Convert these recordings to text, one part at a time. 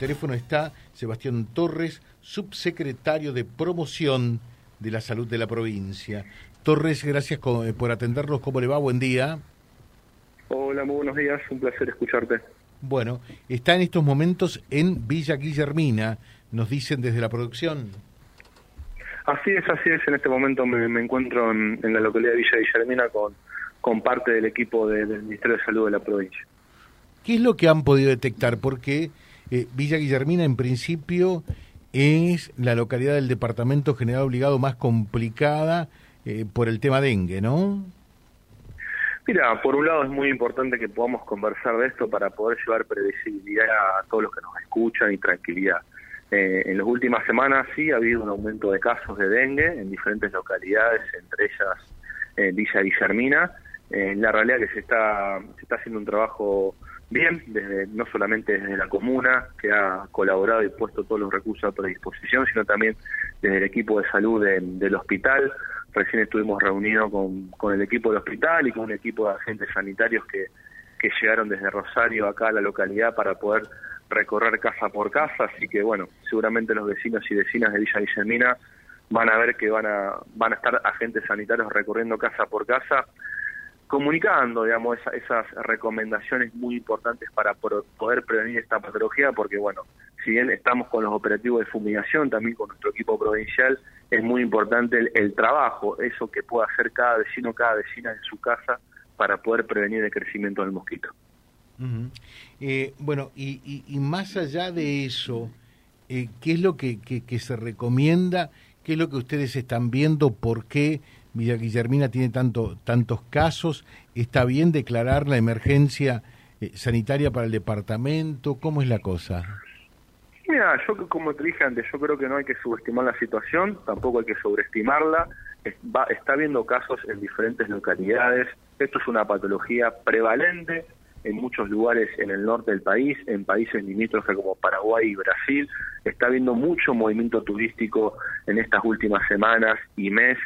teléfono está Sebastián Torres, subsecretario de Promoción de la Salud de la provincia. Torres, gracias eh, por atendernos. ¿Cómo le va? Buen día. Hola, muy buenos días. Un placer escucharte. Bueno, está en estos momentos en Villa Guillermina, nos dicen desde la producción. Así es, así es. En este momento me, encuentro en, la localidad de Villa Guillermina con, con parte del equipo del Ministerio de Salud de la provincia. ¿Qué es lo que han podido detectar? Porque eh, Villa Guillermina, en principio, es la localidad del Departamento General Obligado más complicada eh, por el tema dengue, ¿no? Mira, por un lado es muy importante que podamos conversar de esto para poder llevar previsibilidad a todos los que nos escuchan y tranquilidad. Eh, en las últimas semanas sí ha habido un aumento de casos de dengue en diferentes localidades, entre ellas Villa Guillermina. la realidad es que se está, se está haciendo un trabajo bien, desde, no solamente desde la comuna, que ha colaborado y puesto todos los recursos a predisposición, sino también desde el equipo de salud del hospital. Recién estuvimos reunidos con, con el equipo del hospital y con un equipo de agentes sanitarios que, que llegaron desde Rosario acá a la localidad para poder recorrer casa por casa, así que bueno, seguramente los vecinos y vecinas de Villa Guillermina van a ver que van a, van a estar agentes sanitarios recorriendo casa por casa comunicando, digamos, esas recomendaciones muy importantes para poder prevenir esta patología, porque, bueno, si bien estamos con los operativos de fumigación, también con nuestro equipo provincial, es muy importante el, trabajo, eso que pueda hacer cada vecino, cada vecina en su casa para poder prevenir el crecimiento del mosquito. Eh, bueno, y, más allá de eso, eh, ¿qué es lo que, que se recomienda? ¿Qué es lo que ustedes están viendo? ¿Por qué? Villa Guillermina tiene tanto, tantos casos. ¿Está bien declarar la emergencia eh, sanitaria para el departamento? ¿Cómo es la cosa? Mira, yo como te dije antes, yo creo que no hay que subestimar la situación, tampoco hay que sobreestimarla. está habiendo casos en diferentes localidades. Esto es una patología prevalente en muchos lugares en el norte del país, en países limítrofes como Paraguay y Brasil. Está habiendo mucho movimiento turístico en estas últimas semanas y eh,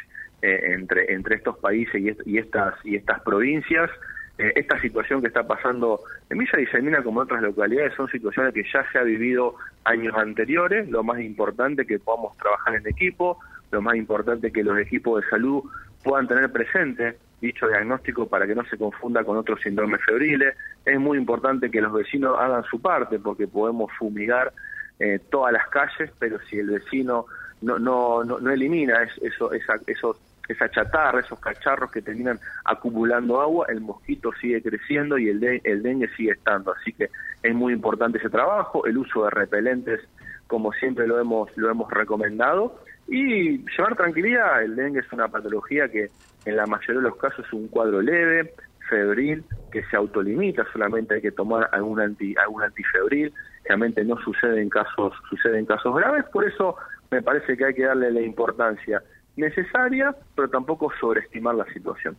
entre, entre estos países y, estas, y estas provincias. Eh, esta situación que está pasando en Villa Guillermina como en otras localidades son situaciones que ya se ha vivido años anteriores. Lo más importante es que podamos trabajar en equipo, lo más importante es que los equipos de salud puedan tener presente dicho diagnóstico para que no se confunda con otros síndromes febriles. Es muy importante que los vecinos hagan su parte porque podemos fumigar eh, todas las calles, pero si el vecino no, no, no, elimina eso, esa, esos esa chatarra, esos cacharros que terminan acumulando agua, el mosquito sigue creciendo y el, el dengue sigue estando. Así que es muy importante ese trabajo, el uso de repelentes, como siempre lo hemos, lo hemos recomendado, y llevar tranquilidad. El dengue es una patología que en la mayoría de los casos es un cuadro leve, febril, que se autolimita, solamente hay que tomar algún anti, algún antifebril, realmente no sucede en casos, sucede en casos graves, por eso me parece que hay que darle la importancia necesaria, pero tampoco sobreestimar la situación.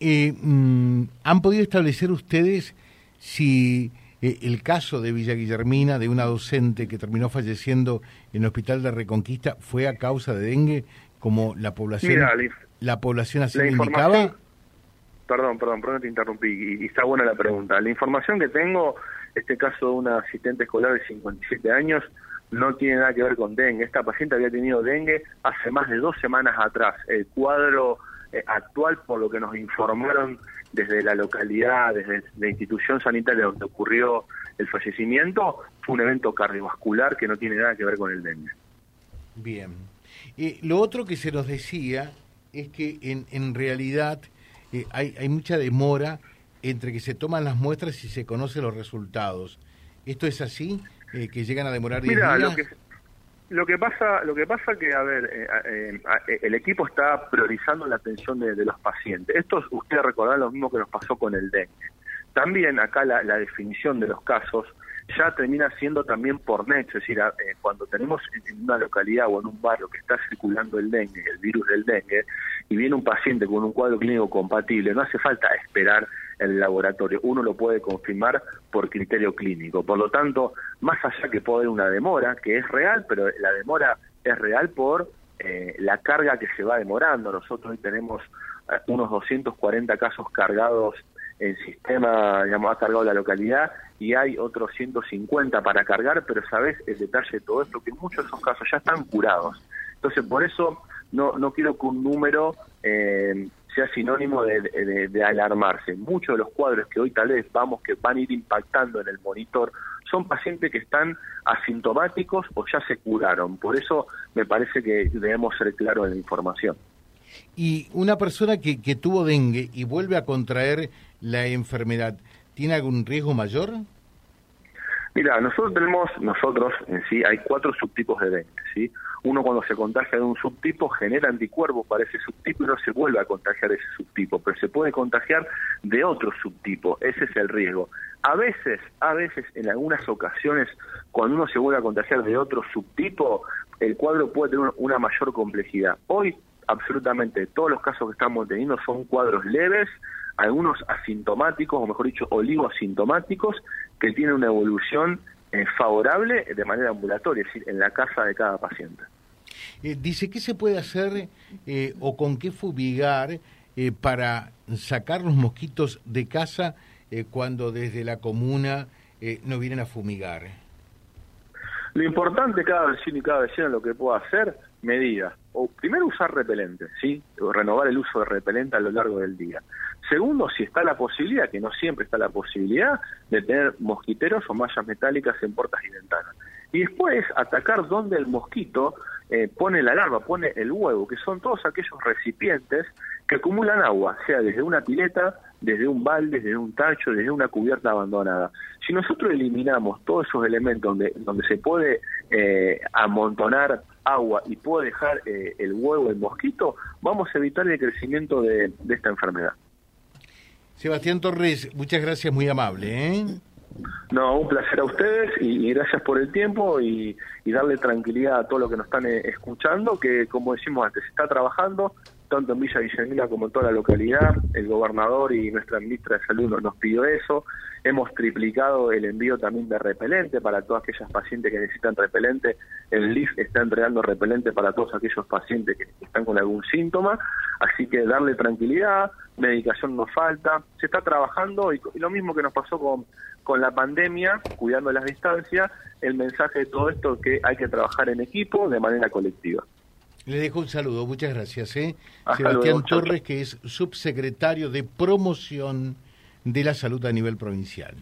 Eh, mm, ¿Han podido establecer ustedes si eh, el caso de Villa Guillermina, de una docente que terminó falleciendo en el hospital de Reconquista, fue a causa de dengue, como la población, la, población así indicaba? Perdón, perdón, perdón, te interrumpí, y, y está buena la pregunta. La información que tengo, este caso de una asistente escolar de 57 años, no tiene nada que ver con dengue. Esta paciente había tenido dengue hace más de dos semanas atrás. El cuadro eh, actual, por lo que nos informaron desde la localidad, desde la institución sanitaria donde ocurrió el fallecimiento, fue un evento cardiovascular que no tiene nada que ver con el dengue. Bien. Eh, lo otro que se nos decía es que en, en realidad eh, hay, hay mucha demora entre que se toman las muestras y se conocen los resultados. ¿Esto es así? Eh, que llegan a demorar 10 días? Lo que, lo que pasa, lo que pasa que, a ver, eh, eh, el equipo está priorizando la atención de, los pacientes. Esto ustedes recordarán lo mismo que nos pasó con el dengue. También acá la, definición de los casos ya termina siendo también por nexo, es decir, cuando tenemos en una localidad o en un barrio que está circulando el dengue, el virus del dengue, y viene un paciente con un cuadro clínico compatible, no hace falta esperar el laboratorio, uno lo puede confirmar por criterio clínico. Por lo tanto, más allá que puede haber una demora, que es real, pero la demora es real por eh, la carga que se va demorando. Nosotros hoy tenemos eh, unos 240 casos cargados el sistema digamos, ha cargado la localidad y hay otros 150 para cargar, pero sabes el detalle de todo esto, que muchos de esos casos ya están curados. Entonces, por eso no, no quiero que un número eh, sea sinónimo de, alarmarse. Muchos de los cuadros que hoy tal vez vamos que van a ir impactando en el monitor son pacientes que están asintomáticos o ya se curaron. Por eso me parece que debemos ser claros en la información. Y una persona que, que tuvo dengue y vuelve a contraer la enfermedad, ¿tiene algún riesgo mayor? Mira, nosotros tenemos, nosotros en sí, hay cuatro subtipos de dengue, ¿sí? Uno cuando se contagia de un subtipo genera anticuerpos para ese subtipo y no se vuelve a contagiar ese subtipo, pero se puede contagiar de otro subtipo, ese es el riesgo. A veces, a veces, en algunas ocasiones, cuando uno se vuelve a contagiar de otro subtipo, el cuadro puede tener una mayor complejidad. Hoy, absolutamente, todos los casos que estamos teniendo son cuadros leves, algunos asintomáticos, o mejor dicho, oligoasintomáticos, que tienen una evolución eh, favorable de manera ambulatoria, es decir, en la casa de cada paciente. Eh, dice, ¿qué se puede hacer eh, o con qué fumigar para sacar los mosquitos de casa cuando desde la comuna no vienen a fumigar? Lo importante cada vecino y cada vecina lo que pueda hacer, medidas. O primero usar repelente, ¿sí? Renovar el uso de repelente a lo largo del día. Segundo, si está la posibilidad, que no siempre está la posibilidad, de tener mosquiteros o mallas metálicas en puertas y ventanas. Y después atacar donde el mosquito eh, pone la larva, pone el huevo, que son todos aquellos recipientes que acumulan agua, sea desde una pileta, desde un balde, desde un tacho, desde una cubierta abandonada. Si nosotros eliminamos todos esos elementos donde, donde se puede eh, amontonar agua y puede dejar eh, el huevo, el mosquito, vamos a evitar el crecimiento de esta enfermedad. Sebastián Torres, muchas gracias, muy amable. ¿eh? No, un placer a ustedes y, gracias por el tiempo y, darle tranquilidad a todos los que nos están eh, escuchando, que como decimos antes, se está trabajando tanto en Villa Guillermina como en toda la localidad. El gobernador y nuestra ministra de Salud nos, pidió eso. Hemos triplicado el envío también de repelente para todas aquellas pacientes que necesitan repelente. El LIF está entregando repelente para todos aquellos pacientes que están con algún síntoma. Así que darle tranquilidad, medicación nos falta, se está trabajando y, lo mismo que nos pasó con, con la pandemia, cuidando las distancias, el mensaje de todo esto es que hay que trabajar en equipo de manera colectiva. Le dejo un saludo, muchas gracias. ¿eh? Sebastián Torres, que es subsecretario de promoción de la salud a nivel provincial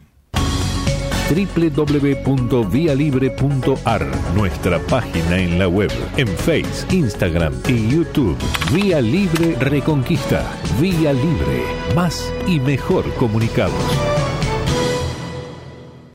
www.vialibre.ar, nuestra página en la web, en Face, Instagram y YouTube. Vía Libre Reconquista. Vía Libre. Más y mejor comunicados.